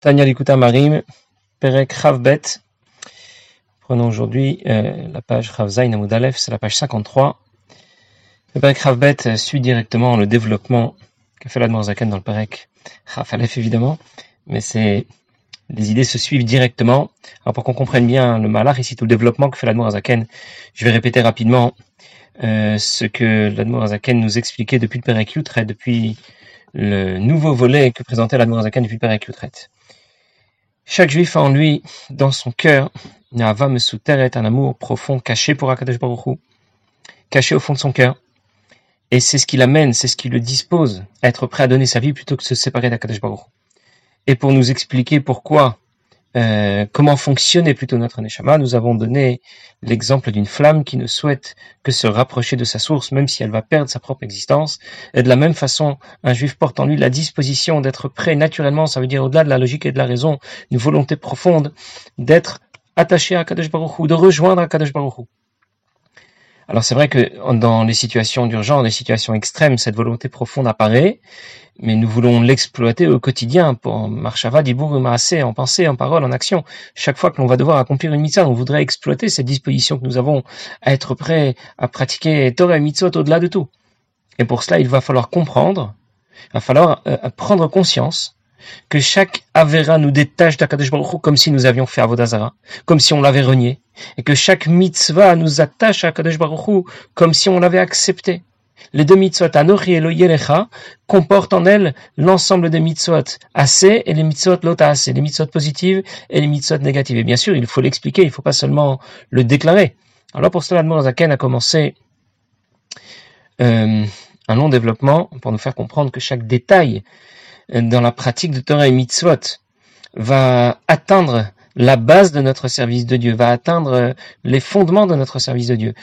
Tanya Likuta Marim, Perek Chavbet. Prenons aujourd'hui euh, la page Chavzain Amudalef, c'est la page 53. Le Perek Chavbet suit directement le développement qu'a fait l'Admorzaken dans le Perek Chavalef évidemment, mais c'est les idées se suivent directement. Alors pour qu'on comprenne bien le malach, ici tout le développement que fait l'Admorzaken, je vais répéter rapidement euh, ce que l'Admorzaken nous expliquait depuis le Perek Yutret, depuis le nouveau volet que présentait l'Admorzaken depuis le Perek Yutret. Chaque juif a en lui, dans son cœur, une ava est un amour profond caché pour Akadosh Baruch caché au fond de son cœur. Et c'est ce qui l'amène, c'est ce qui le dispose à être prêt à donner sa vie plutôt que de se séparer d'Akadosh Baruch Et pour nous expliquer pourquoi euh, comment fonctionnait plutôt notre neshama, nous avons donné l'exemple d'une flamme qui ne souhaite que se rapprocher de sa source, même si elle va perdre sa propre existence. Et de la même façon, un juif porte en lui la disposition d'être prêt naturellement, ça veut dire au-delà de la logique et de la raison, une volonté profonde d'être attaché à Kadosh Baruch de rejoindre Kadosh Baruch alors c'est vrai que dans les situations d'urgence, les situations extrêmes, cette volonté profonde apparaît, mais nous voulons l'exploiter au quotidien pour marchava, dibour, assez en pensée, en parole, en action. Chaque fois que l'on va devoir accomplir une mitzvah, on voudrait exploiter cette disposition que nous avons à être prêts à pratiquer Torah et mitzvot au-delà de tout. Et pour cela, il va falloir comprendre, il va falloir euh, prendre conscience que chaque Avera nous détache d'Akadosh Baruch comme si nous avions fait Avodazara, comme si on l'avait renié, et que chaque mitzvah nous attache à Akadosh Baruch comme si on l'avait accepté. Les deux mitzvot Anochi et Yelecha comportent en elles l'ensemble des mitzvot assez et les mitzvot lota assez, les mitzvot positives et les mitzvot négatives. Et bien sûr, il faut l'expliquer, il ne faut pas seulement le déclarer. Alors pour cela, Zaken a commencé euh, un long développement pour nous faire comprendre que chaque détail dans la pratique de Torah et Mitzvot va atteindre la base de notre service de Dieu, va atteindre les fondements de notre service de Dieu.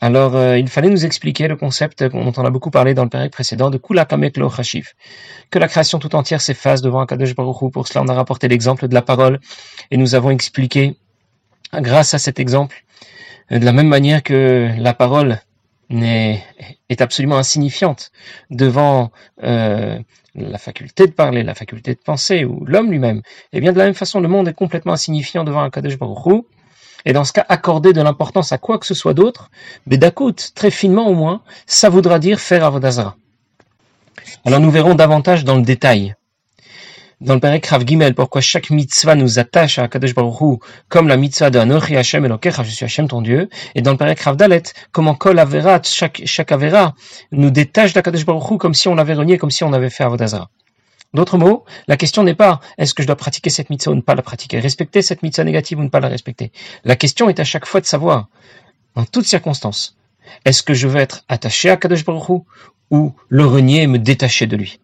Alors, euh, il fallait nous expliquer le concept dont on a beaucoup parlé dans le période précédent de Kula Kamek Lo que la création tout entière s'efface devant Akadosh Baruch Hu. Pour cela, on a rapporté l'exemple de la parole. Et nous avons expliqué, grâce à cet exemple, de la même manière que la parole est, absolument insignifiante devant euh, la faculté de parler, la faculté de penser, ou l'homme lui-même, et eh bien de la même façon, le monde est complètement insignifiant devant un Kadesh Baruch et dans ce cas, accorder de l'importance à quoi que ce soit d'autre, mais d'acoute, très finement au moins, ça voudra dire faire Avodazara. Alors nous verrons davantage dans le détail dans le Père Rav Gimel, pourquoi chaque mitzvah nous attache à Kadosh Baruch comme la mitzvah de Anochi Hashem Elokecha, je suis Hashem ton Dieu, et dans le Père Rav Dalet, comment Kol Avera, chaque, chaque Avera nous détache d'Akadosh Baruch comme si on l'avait renié, comme si on avait fait Avodazara. D'autres mots, la question n'est pas est-ce que je dois pratiquer cette mitzvah ou ne pas la pratiquer, respecter cette mitzvah négative ou ne pas la respecter. La question est à chaque fois de savoir, en toutes circonstances, est-ce que je veux être attaché à Kadosh Baruch ou le renier et me détacher de lui?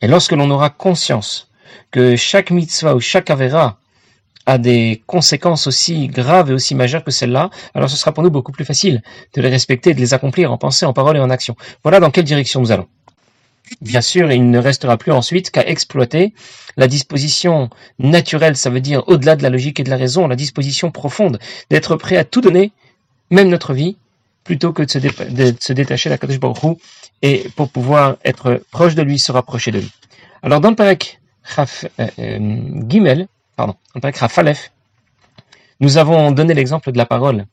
Et lorsque l'on aura conscience que chaque mitzvah ou chaque avera a des conséquences aussi graves et aussi majeures que celle-là, alors ce sera pour nous beaucoup plus facile de les respecter, de les accomplir en pensée, en parole et en action. Voilà dans quelle direction nous allons. Bien sûr, il ne restera plus ensuite qu'à exploiter la disposition naturelle, ça veut dire au-delà de la logique et de la raison, la disposition profonde d'être prêt à tout donner, même notre vie, plutôt que de se, détacher de la Kadosh Baruch et pour pouvoir être proche de lui, se rapprocher de lui. Alors dans le Perek euh, euh, Gimel, pardon, dans le Perek Rafalef, nous avons donné l'exemple de la parole,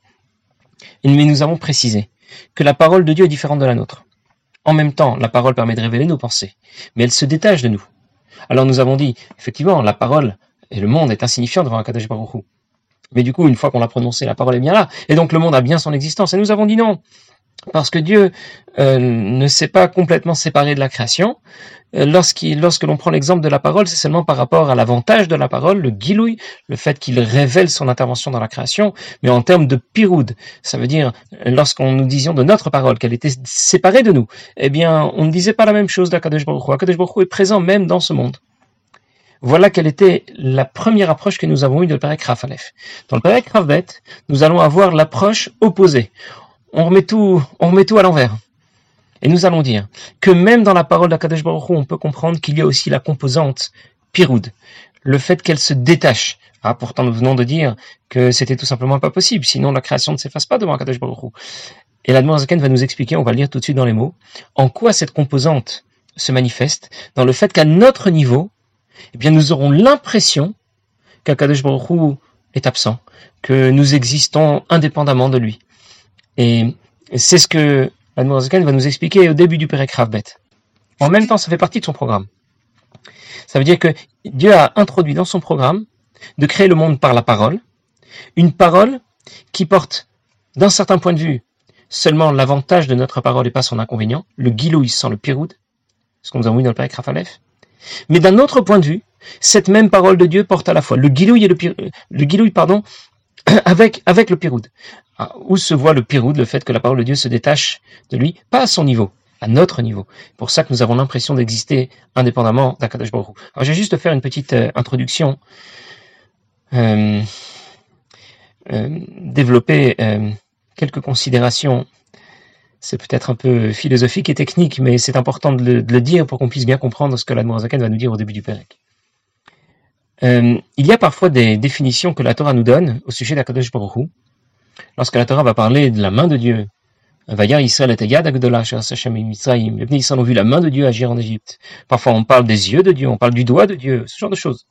mais nous avons précisé que la parole de Dieu est différente de la nôtre. En même temps, la parole permet de révéler nos pensées, mais elle se détache de nous. Alors nous avons dit, effectivement, la parole et le monde est insignifiant devant un Baruch mais du coup, une fois qu'on l'a prononcé, la parole est bien là. Et donc le monde a bien son existence. Et nous avons dit non. Parce que Dieu euh, ne s'est pas complètement séparé de la création. Euh, lorsque l'on prend l'exemple de la parole, c'est seulement par rapport à l'avantage de la parole, le gilouï, le fait qu'il révèle son intervention dans la création, mais en termes de piroud, ça veut dire, lorsqu'on nous disions de notre parole qu'elle était séparée de nous, eh bien, on ne disait pas la même chose d'Akadosh Baruch Akadosh Baruch est présent même dans ce monde. Voilà quelle était la première approche que nous avons eue de le Perek Rafalef. Dans le Perek Rafbet, nous allons avoir l'approche opposée. On remet tout, on remet tout à l'envers. Et nous allons dire que même dans la parole d'Akadosh Baruch on peut comprendre qu'il y a aussi la composante piroud, le fait qu'elle se détache. Ah, pourtant, nous venons de dire que c'était tout simplement pas possible, sinon la création ne s'efface pas devant Akadosh Baruch. Et la Zaken va nous expliquer, on va le lire tout de suite dans les mots, en quoi cette composante se manifeste, dans le fait qu'à notre niveau, eh bien nous aurons l'impression qu'Akadosh Baruch est absent, que nous existons indépendamment de lui. Et c'est ce que Admorazakan va nous expliquer au début du Pérec Ravbet. En même temps, ça fait partie de son programme. Ça veut dire que Dieu a introduit dans son programme de créer le monde par la parole, une parole qui porte, d'un certain point de vue, seulement l'avantage de notre parole et pas son inconvénient, le guilouis sans le piroud, ce que nous avons vu dans le Père Rafalef. Mais d'un autre point de vue, cette même parole de Dieu porte à la fois le guilouis et le, le pardon, avec, le piroud. Ah, où se voit le piroud, le fait que la parole de Dieu se détache de lui, pas à son niveau, à notre niveau. Pour ça que nous avons l'impression d'exister indépendamment d'Akadash Baruch Alors je vais juste faire une petite euh, introduction, euh, euh, développer euh, quelques considérations. C'est peut-être un peu philosophique et technique, mais c'est important de le, dire pour qu'on puisse bien comprendre ce que l'Admorazaken va nous dire au début du Pérec. Euh, il y a parfois des définitions que la Torah nous donne au sujet d'Akadosh Baruch Lorsque la Torah va parler de la main de Dieu, Vayar Israël et Yad Agdolah, les Israël ont vu la main de Dieu agir en Égypte. Parfois on parle des yeux de Dieu, on parle du doigt de Dieu, ce genre de choses.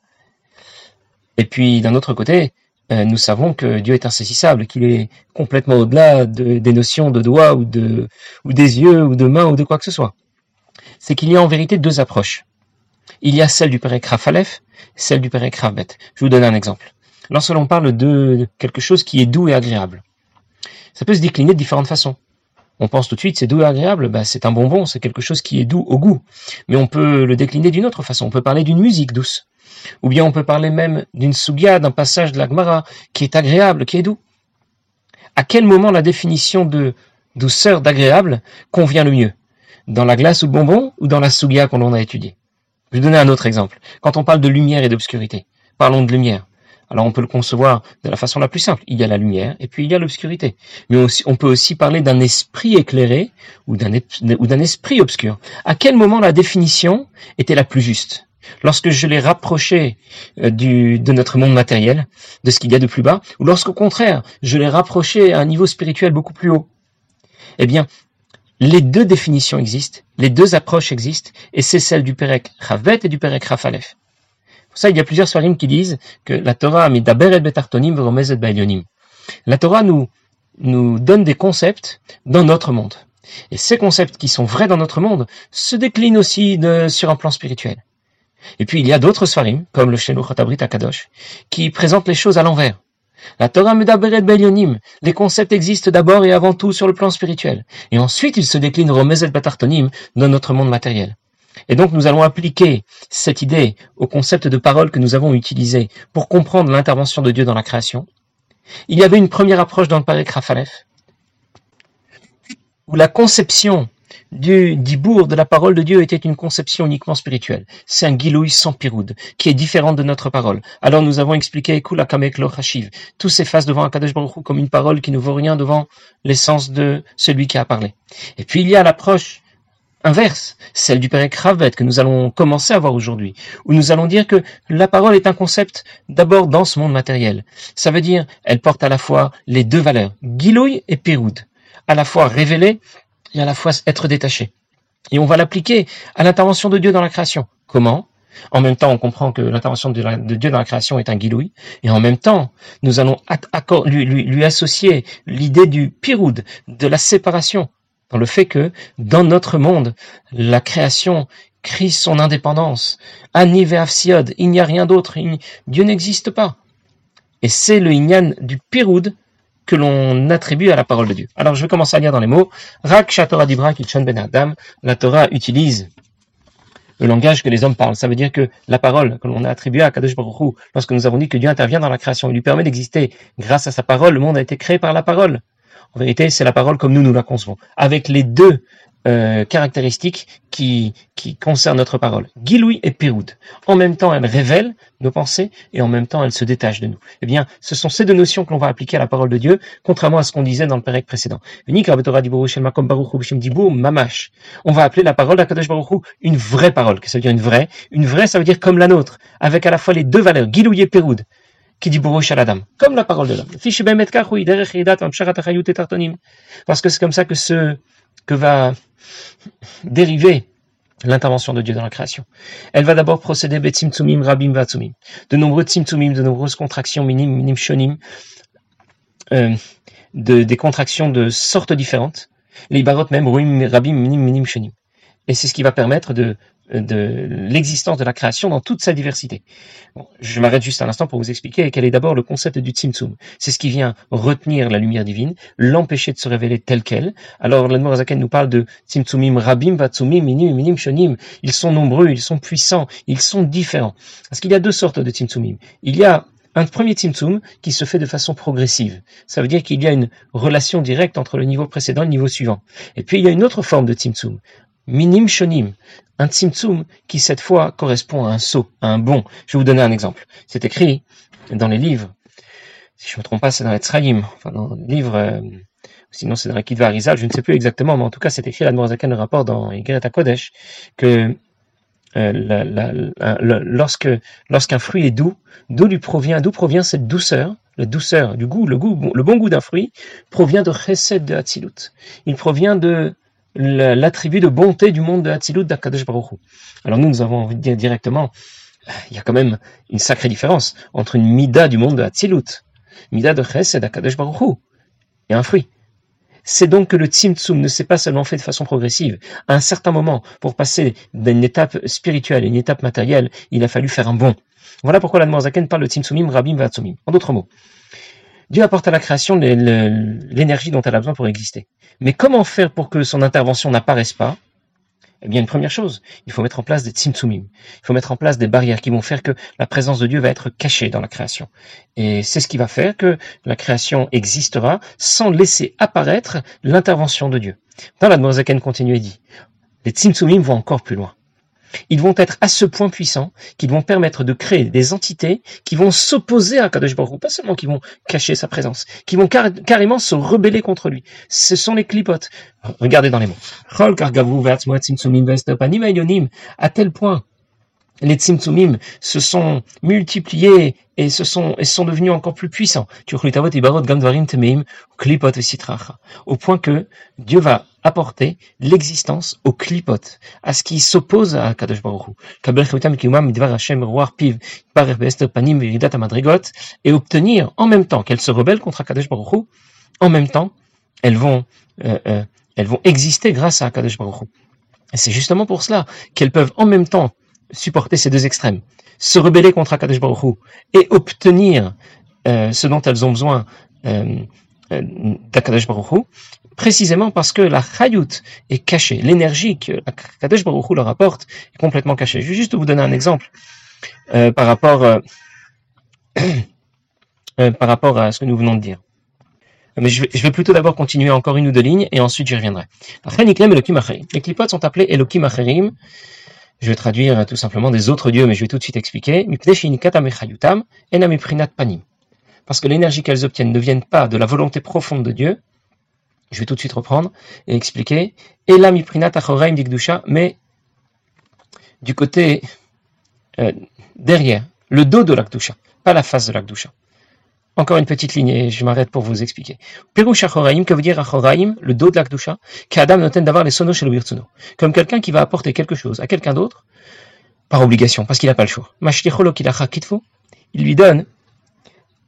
Et puis d'un autre côté, euh, nous savons que Dieu est insaisissable, qu'il est complètement au-delà de, des notions de doigt ou, de, ou des yeux ou de main ou de quoi que ce soit. C'est qu'il y a en vérité deux approches. Il y a celle du Père Krafalef, celle du Père Krafbet. Je vous donne un exemple. Lorsque l'on parle de quelque chose qui est doux et agréable, ça peut se décliner de différentes façons. On pense tout de suite, c'est doux et agréable, bah, c'est un bonbon, c'est quelque chose qui est doux au goût. Mais on peut le décliner d'une autre façon. On peut parler d'une musique douce. Ou bien on peut parler même d'une sugia, d'un passage de la Gemara qui est agréable, qui est doux. À quel moment la définition de douceur, d'agréable convient le mieux? Dans la glace ou le bonbon ou dans la sugia qu'on a étudiée? Je vais donner un autre exemple. Quand on parle de lumière et d'obscurité, parlons de lumière. Alors on peut le concevoir de la façon la plus simple. Il y a la lumière et puis il y a l'obscurité. Mais on peut aussi parler d'un esprit éclairé ou d'un esprit obscur. À quel moment la définition était la plus juste? Lorsque je l'ai rapproché euh, du, de notre monde matériel, de ce qu'il y a de plus bas, ou lorsqu'au contraire, je l'ai rapproché à un niveau spirituel beaucoup plus haut, eh bien, les deux définitions existent, les deux approches existent, et c'est celle du Perek Ravet et du Perek Rafalef. Pour ça, il y a plusieurs soirim qui disent que la Torah a mis et Betartonim et La Torah nous, nous donne des concepts dans notre monde. Et ces concepts qui sont vrais dans notre monde se déclinent aussi sur un plan spirituel. Et puis il y a d'autres svarim, comme le Sheluch Hatabrit Akadosh, qui présentent les choses à l'envers. La Torah Medaberet Belyonim, les concepts existent d'abord et avant tout sur le plan spirituel, et ensuite ils se déclinent Romezet Batartonim dans notre monde matériel. Et donc nous allons appliquer cette idée au concept de parole que nous avons utilisé pour comprendre l'intervention de Dieu dans la création. Il y avait une première approche dans le Parek Rafalef, où la conception du dibour, de la parole de Dieu était une conception uniquement spirituelle. C'est un gilouï sans piroud, qui est différent de notre parole. Alors nous avons expliqué Tout s'efface devant Akadosh Baruch comme une parole qui ne vaut rien devant l'essence de celui qui a parlé. Et puis il y a l'approche inverse, celle du Père Ravet que nous allons commencer à voir aujourd'hui, où nous allons dire que la parole est un concept d'abord dans ce monde matériel. Ça veut dire, elle porte à la fois les deux valeurs, Gilouï et Piroud, à la fois révélée et à la fois être détaché. Et on va l'appliquer à l'intervention de Dieu dans la création. Comment? En même temps, on comprend que l'intervention de, Dieu dans la création est un guiloui, et en même temps, nous allons lui, associer l'idée du piroud, de la séparation, dans le fait que dans notre monde, la création crie son indépendance. Ani il n'y a rien d'autre, Dieu n'existe pas. Et c'est le inyan du piroud que l'on attribue à la parole de Dieu. Alors je vais commencer à lire dans les mots. Rak Torah Dibra Ben Adam. La Torah utilise le langage que les hommes parlent. Ça veut dire que la parole que l'on a attribuée à Kadosh Baruch Hu, lorsque nous avons dit que Dieu intervient dans la création, il lui permet d'exister grâce à sa parole, le monde a été créé par la parole. En vérité, c'est la parole comme nous nous la concevons, avec les deux euh, caractéristiques qui, qui concernent notre parole. Giloui et Péroud. En même temps, elle révèle nos pensées et en même temps, elle se détache de nous. Eh bien, ce sont ces deux notions que l'on va appliquer à la parole de Dieu, contrairement à ce qu'on disait dans le Pérec précédent. Mamash. On va appeler la parole d'Akadosh Baruch une vraie parole. que ça veut dire une vraie? Une vraie, ça veut dire comme la nôtre, avec à la fois les deux valeurs, Giloui et Péroud qui dit Bourou Shaladam, comme la parole de l'homme. Parce que c'est comme ça que ce que va dériver l'intervention de Dieu dans la création. Elle va d'abord procéder rabim vatsumim. De nombreux tzimtzumim, de nombreuses contractions minim, minim shonim, euh, de, des contractions de sortes différentes. Les barot même, ruim, rabim, minim, minim shonim. Et c'est ce qui va permettre de de l'existence de la création dans toute sa diversité. je m'arrête juste un instant pour vous expliquer quel est d'abord le concept du Tzimtzum. C'est ce qui vient retenir la lumière divine, l'empêcher de se révéler telle qu'elle. Alors l'Admorazaken nous parle de Tzimtzumim Rabim, Vatsumim, Minim, Minim, Shonim. Ils sont nombreux, ils sont puissants, ils sont différents. Parce qu'il y a deux sortes de Tzimtzumim. Il y a un premier Tzimtzum qui se fait de façon progressive. Ça veut dire qu'il y a une relation directe entre le niveau précédent et le niveau suivant. Et puis il y a une autre forme de Tzimtzum, minim shonim, un tzimtzum qui cette fois correspond à un saut, à un bond. Je vais vous donner un exemple. C'est écrit dans les livres, si je ne me trompe pas, c'est dans les Tzraïm, enfin dans le livre, euh, sinon c'est dans la Kitva Arizal, je ne sais plus exactement, mais en tout cas c'est écrit, la le rapport dans Igreta Kodesh, que euh, lorsque lorsqu'un fruit est doux, d'où lui provient, d'où provient cette douceur, la douceur du goût, le goût, le bon goût d'un fruit provient de chesed de Hatzilut. Il provient de l'attribut de bonté du monde de Hatzilut d'Akadosh Baruch Alors nous, nous avons envie de dire directement, il y a quand même une sacrée différence entre une mida du monde de Hatzilut, mida de Chesed d'Akadosh Baruch et un fruit. C'est donc que le Tzimtzum ne s'est pas seulement fait de façon progressive. À un certain moment, pour passer d'une étape spirituelle à une étape matérielle, il a fallu faire un bond. Voilà pourquoi la Zaken parle de Tzimtzumim, Rabim, Vatsumim. En d'autres mots, Dieu apporte à la création l'énergie dont elle a besoin pour exister. Mais comment faire pour que son intervention n'apparaisse pas? Eh bien, une première chose, il faut mettre en place des tzimtzumim. Il faut mettre en place des barrières qui vont faire que la présence de Dieu va être cachée dans la création. Et c'est ce qui va faire que la création existera sans laisser apparaître l'intervention de Dieu. Dans la Zaken continue et dit, les tzimtzumim vont encore plus loin. Ils vont être à ce point puissants qu'ils vont permettre de créer des entités qui vont s'opposer à Kadosh Baruch pas seulement qui vont cacher sa présence, qui vont carrément se rebeller contre lui. Ce sont les clipotes. Regardez dans les mots. À tel point les tzimtzumim se sont multipliés et se sont, et sont devenus encore plus puissants. Au point que Dieu va apporter l'existence aux clipotes, à ce qui s'oppose à Kadosh Baruch et obtenir en même temps qu'elles se rebellent contre Kadosh Baruch en même temps, elles vont, euh, euh, elles vont exister grâce à Kadosh Baruch Et c'est justement pour cela qu'elles peuvent en même temps supporter ces deux extrêmes, se rebeller contre Akadosh Baruch et obtenir euh, ce dont elles ont besoin euh, d'Akadosh précisément parce que la chayut est cachée, l'énergie que Akadosh Baruch leur apporte est complètement cachée. Je vais juste vous donner un exemple euh, par rapport euh, par rapport à ce que nous venons de dire. Mais je vais, plutôt d'abord continuer encore une ou deux lignes et ensuite j'y reviendrai. Les clipotes sont appelés Elohim Acherim je vais traduire tout simplement des autres dieux, mais je vais tout de suite expliquer. Parce que l'énergie qu'elles obtiennent ne viennent pas de la volonté profonde de Dieu. Je vais tout de suite reprendre et expliquer. mais du côté euh, derrière, le dos de l'Akdusha, pas la face de l'Akdusha. Encore une petite ligne et je m'arrête pour vous expliquer. Perush Achoraim, que veut dire Achoraim, le dos de l'Akdusha, qu'Adam noten d'avoir les sonos chez le. Comme quelqu'un qui va apporter quelque chose à quelqu'un d'autre, par obligation, parce qu'il n'a pas le choix. Il lui donne,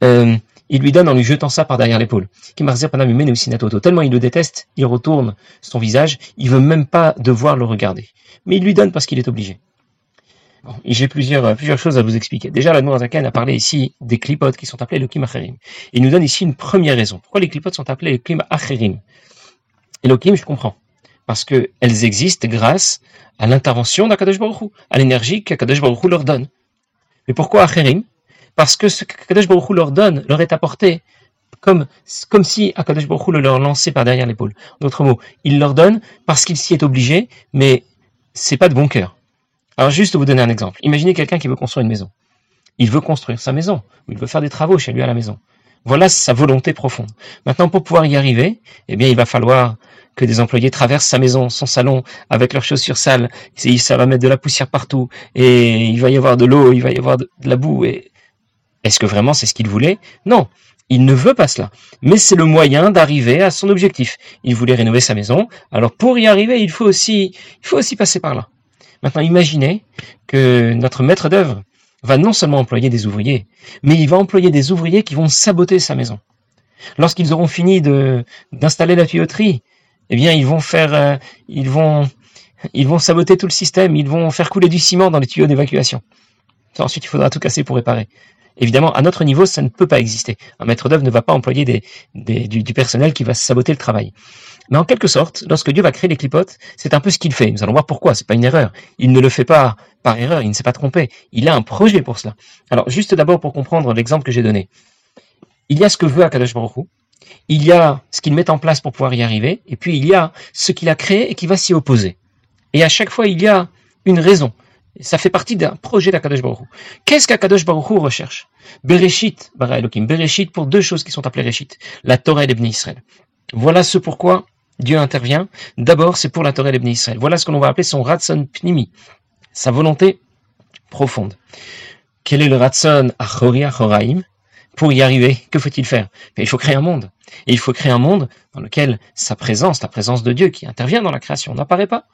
euh, il lui donne en lui jetant ça par derrière l'épaule. Tellement il le déteste, il retourne son visage, il veut même pas devoir le regarder. Mais il lui donne parce qu'il est obligé. J'ai plusieurs, euh, plusieurs choses à vous expliquer. Déjà, la Nourazakan a parlé ici des clipotes qui sont appelés le Kim Acherim. Il nous donne ici une première raison. Pourquoi les clipotes sont appelés le Kim Acherim Et le Kim, je comprends. Parce qu'elles existent grâce à l'intervention d'Akadosh Baruch à l'énergie qu'Akadosh Baruch leur donne. Mais pourquoi Acherim Parce que ce qu'Akadosh Baruch leur donne leur est apporté comme, comme si Akadosh Baruch le leur lançait par derrière l'épaule. D'autres mots, il leur donne parce qu'il s'y est obligé, mais c'est pas de bon cœur. Alors juste vous donner un exemple. Imaginez quelqu'un qui veut construire une maison. Il veut construire sa maison, ou il veut faire des travaux chez lui à la maison. Voilà sa volonté profonde. Maintenant, pour pouvoir y arriver, eh bien, il va falloir que des employés traversent sa maison, son salon, avec leurs chaussures sales. Ça va mettre de la poussière partout, et il va y avoir de l'eau, il va y avoir de la boue. Et est-ce que vraiment c'est ce qu'il voulait? Non, il ne veut pas cela. Mais c'est le moyen d'arriver à son objectif. Il voulait rénover sa maison. Alors pour y arriver, il faut aussi, il faut aussi passer par là. Maintenant, imaginez que notre maître d'œuvre va non seulement employer des ouvriers, mais il va employer des ouvriers qui vont saboter sa maison. Lorsqu'ils auront fini d'installer la tuyauterie, eh bien, ils vont faire, euh, ils vont, ils vont saboter tout le système, ils vont faire couler du ciment dans les tuyaux d'évacuation. Ensuite, il faudra tout casser pour réparer. Évidemment, à notre niveau, ça ne peut pas exister. Un maître d'œuvre ne va pas employer du, personnel qui va saboter le travail. Mais en quelque sorte, lorsque Dieu va créer les clipotes, c'est un peu ce qu'il fait. Nous allons voir pourquoi. C'est pas une erreur. Il ne le fait pas par erreur. Il ne s'est pas trompé. Il a un projet pour cela. Alors, juste d'abord pour comprendre l'exemple que j'ai donné. Il y a ce que veut Akadosh Baruch Il y a ce qu'il met en place pour pouvoir y arriver. Et puis, il y a ce qu'il a créé et qui va s'y opposer. Et à chaque fois, il y a une raison. Ça fait partie d'un projet d'Akadosh Baruch Qu'est-ce qu'Akadosh Baruch recherche? Bereshit, bara Elohim, Bereshit pour deux choses qui sont appelées Reshit, la Torah et Israël. Voilà ce pourquoi Dieu intervient. D'abord, c'est pour la Torah et Israël. Voilà ce que l'on va appeler son Ratson Pnimi, sa volonté profonde. Quel est le Ratson Achori Achoraim? Pour y arriver, que faut-il faire? Il faut créer un monde. Et il faut créer un monde dans lequel sa présence, la présence de Dieu qui intervient dans la création, n'apparaît pas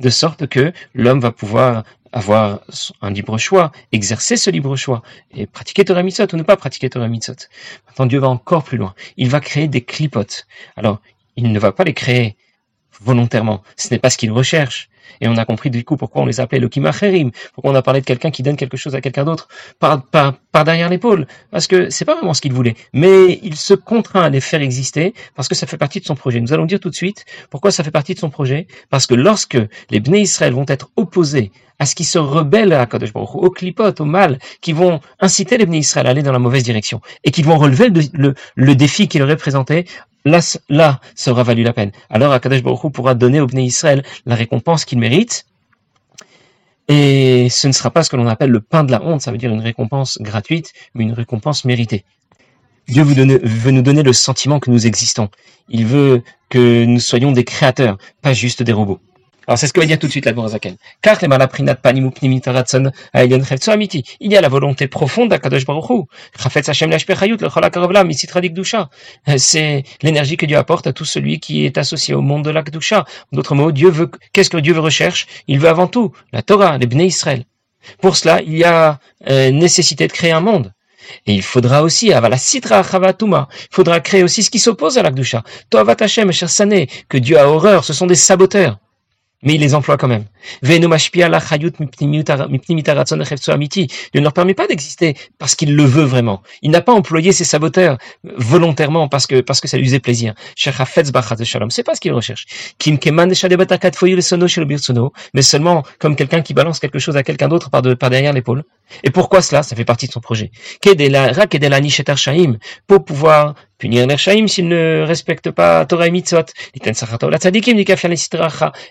de sorte que l'homme va pouvoir avoir un libre choix, exercer ce libre choix et pratiquer Torah Mitzot ou ne pas pratiquer Torah Mitzot. Maintenant, Dieu va encore plus loin. Il va créer des clipotes. Alors, il ne va pas les créer volontairement. Ce n'est pas ce qu'il recherche. Et on a compris du coup pourquoi on les appelait le kimacherim, pourquoi on a parlé de quelqu'un qui donne quelque chose à quelqu'un d'autre par, par, par derrière l'épaule. Parce que c'est pas vraiment ce qu'il voulait. Mais il se contraint à les faire exister parce que ça fait partie de son projet. Nous allons dire tout de suite pourquoi ça fait partie de son projet. Parce que lorsque les Bnei Israël vont être opposés à ce qui se rebelle à Kadosh Baruch au clipot, au mal, qui vont inciter les Bnei Israël à aller dans la mauvaise direction et qui vont relever le, le, le défi qu'il représentait là, là, aura valu la peine. Alors Akadosh Baruch pourra donner au Bnei Israël la récompense qu'il mérite. Et ce ne sera pas ce que l'on appelle le pain de la honte, ça veut dire une récompense gratuite, mais une récompense méritée. Dieu veut nous donner le sentiment que nous existons. Il veut que nous soyons des créateurs, pas juste des robots. Alors c'est ce que va dire tout de suite la Zaken. Car les malaprinat amiti. Il y a la volonté profonde d'Akadosh Baruch. Hashem euh, C'est l'énergie que Dieu apporte à tout celui qui est associé au monde de l'Akdusha. D'autres mots, Dieu veut, qu'est-ce que Dieu recherche? Il veut avant tout la Torah, les Bnei Israël. Pour cela, il y a euh, nécessité de créer un monde. Et il faudra aussi, avala sitra il faudra créer aussi ce qui s'oppose à l'Akdusha. Toavat Hashem, que Dieu a horreur, ce sont des saboteurs mais il les emploie quand même. Dieu ne leur permet pas d'exister parce qu'il le veut vraiment. Il n'a pas employé ses saboteurs volontairement parce que parce que ça lui faisait plaisir. C'est pas ce qu'il recherche. Mais seulement comme quelqu'un qui balance quelque chose à quelqu'un d'autre par, de, par derrière l'épaule. Et pourquoi cela? Ça fait partie de son projet. Pour pouvoir punir les s'ils ne respectent pas Torah et Mitzvot.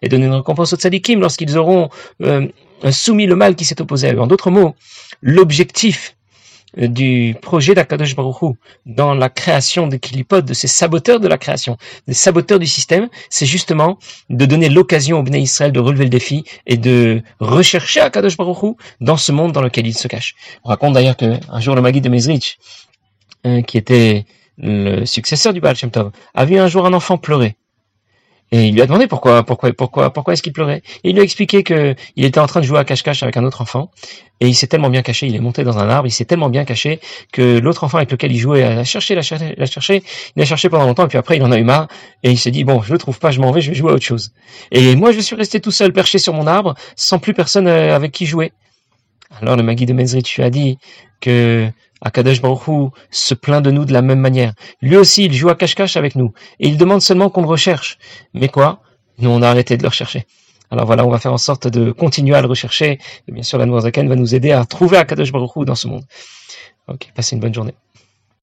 Et donner une récompense aux tzadikim lorsqu'ils auront euh, soumis le mal qui s'est opposé à eux. En d'autres mots, l'objectif euh, du projet d'Akadosh Baruch dans la création des kilipotes, de ces saboteurs de la création, des saboteurs du système, c'est justement de donner l'occasion au Bnei Israël de relever le défi et de rechercher Akadosh Baruch dans ce monde dans lequel il se cache. On raconte d'ailleurs qu'un jour le Magui de Mezrich, euh, qui était le successeur du Baal Tov, a vu un jour un enfant pleurer. Et il lui a demandé pourquoi, pourquoi, pourquoi, pourquoi est-ce qu'il pleurait. Et il lui a expliqué que il était en train de jouer à cache-cache avec un autre enfant. Et il s'est tellement bien caché, il est monté dans un arbre, il s'est tellement bien caché que l'autre enfant avec lequel il jouait a cherché, l'a cherché, l'a cherché, il a cherché pendant longtemps, et puis après il en a eu marre, et il s'est dit, bon, je le trouve pas, je m'en vais, je vais jouer à autre chose. Et moi, je suis resté tout seul, perché sur mon arbre, sans plus personne euh, avec qui jouer. Alors le Magui de Mezrich a dit que Akadosh Baruch se plaint de nous de la même manière. Lui aussi, il joue à cache-cache avec nous. Et il demande seulement qu'on le recherche. Mais quoi? Nous, on a arrêté de le rechercher. Alors voilà, on va faire en sorte de continuer à le rechercher. Et bien sûr, la Zaken va nous aider à trouver Akadosh Baruch dans ce monde. Ok, passez une bonne journée.